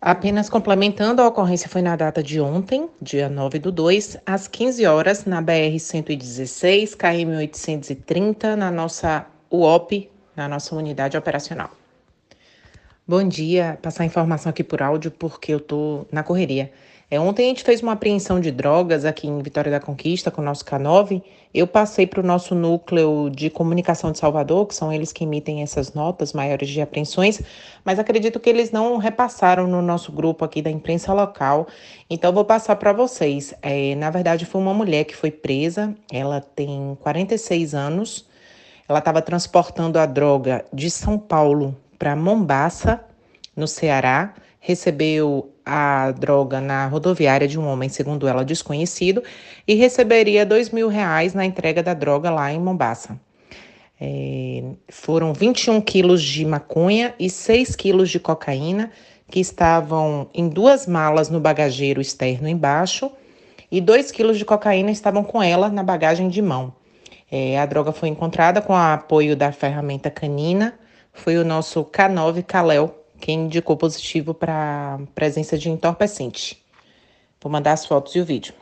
Apenas complementando, a ocorrência foi na data de ontem, dia 9 do 2, às 15 horas, na BR-116, KM-830, na nossa UOP, na nossa unidade operacional. Bom dia, passar informação aqui por áudio porque eu tô na correria. É, ontem a gente fez uma apreensão de drogas aqui em Vitória da Conquista com o nosso K9. Eu passei para o nosso núcleo de comunicação de Salvador, que são eles que emitem essas notas maiores de apreensões, mas acredito que eles não repassaram no nosso grupo aqui da imprensa local. Então vou passar para vocês. É, na verdade, foi uma mulher que foi presa, ela tem 46 anos. Ela estava transportando a droga de São Paulo para Mombaça, no Ceará recebeu a droga na rodoviária de um homem, segundo ela, desconhecido, e receberia dois mil reais na entrega da droga lá em Mombaça. É, foram 21 quilos de maconha e 6 quilos de cocaína que estavam em duas malas no bagageiro externo embaixo e 2 quilos de cocaína estavam com ela na bagagem de mão. É, a droga foi encontrada com o apoio da ferramenta canina, foi o nosso K9 Kalel quem indicou positivo para presença de entorpecente. Vou mandar as fotos e o vídeo.